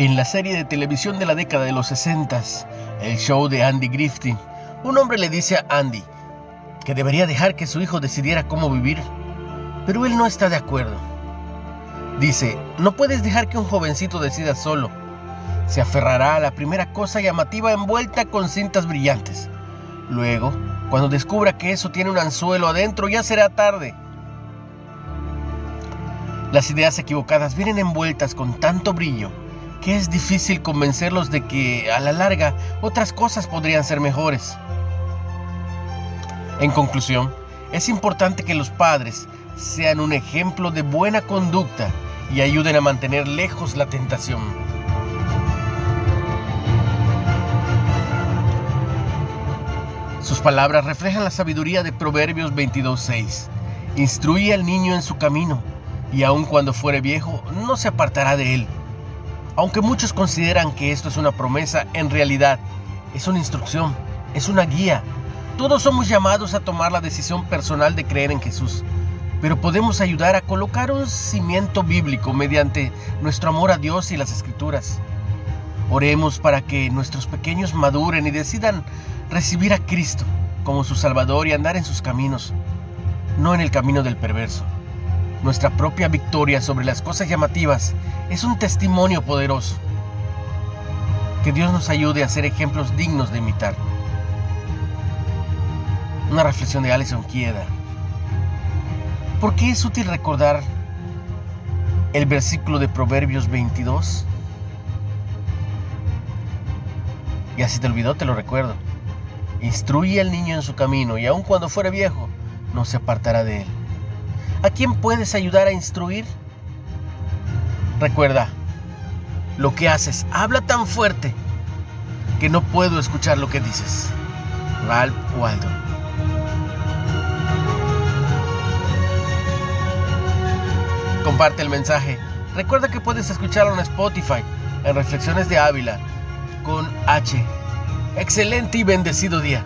En la serie de televisión de la década de los 60, el show de Andy Griffith, un hombre le dice a Andy que debería dejar que su hijo decidiera cómo vivir, pero él no está de acuerdo. Dice, no puedes dejar que un jovencito decida solo. Se aferrará a la primera cosa llamativa envuelta con cintas brillantes. Luego, cuando descubra que eso tiene un anzuelo adentro, ya será tarde. Las ideas equivocadas vienen envueltas con tanto brillo que es difícil convencerlos de que a la larga otras cosas podrían ser mejores. En conclusión, es importante que los padres sean un ejemplo de buena conducta y ayuden a mantener lejos la tentación. Sus palabras reflejan la sabiduría de Proverbios 22.6. Instruye al niño en su camino, y aun cuando fuere viejo, no se apartará de él. Aunque muchos consideran que esto es una promesa, en realidad es una instrucción, es una guía. Todos somos llamados a tomar la decisión personal de creer en Jesús, pero podemos ayudar a colocar un cimiento bíblico mediante nuestro amor a Dios y las Escrituras. Oremos para que nuestros pequeños maduren y decidan recibir a Cristo como su Salvador y andar en sus caminos, no en el camino del perverso. Nuestra propia victoria sobre las cosas llamativas es un testimonio poderoso. Que Dios nos ayude a ser ejemplos dignos de imitar. Una reflexión de Alison Quieda. ¿Por qué es útil recordar el versículo de Proverbios 22? Y así te olvidó, te lo recuerdo. Instruye al niño en su camino y aun cuando fuere viejo, no se apartará de él. ¿A quién puedes ayudar a instruir? Recuerda, lo que haces habla tan fuerte que no puedo escuchar lo que dices. Ralph Waldo. Comparte el mensaje. Recuerda que puedes escucharlo en Spotify, en Reflexiones de Ávila, con H. Excelente y bendecido día.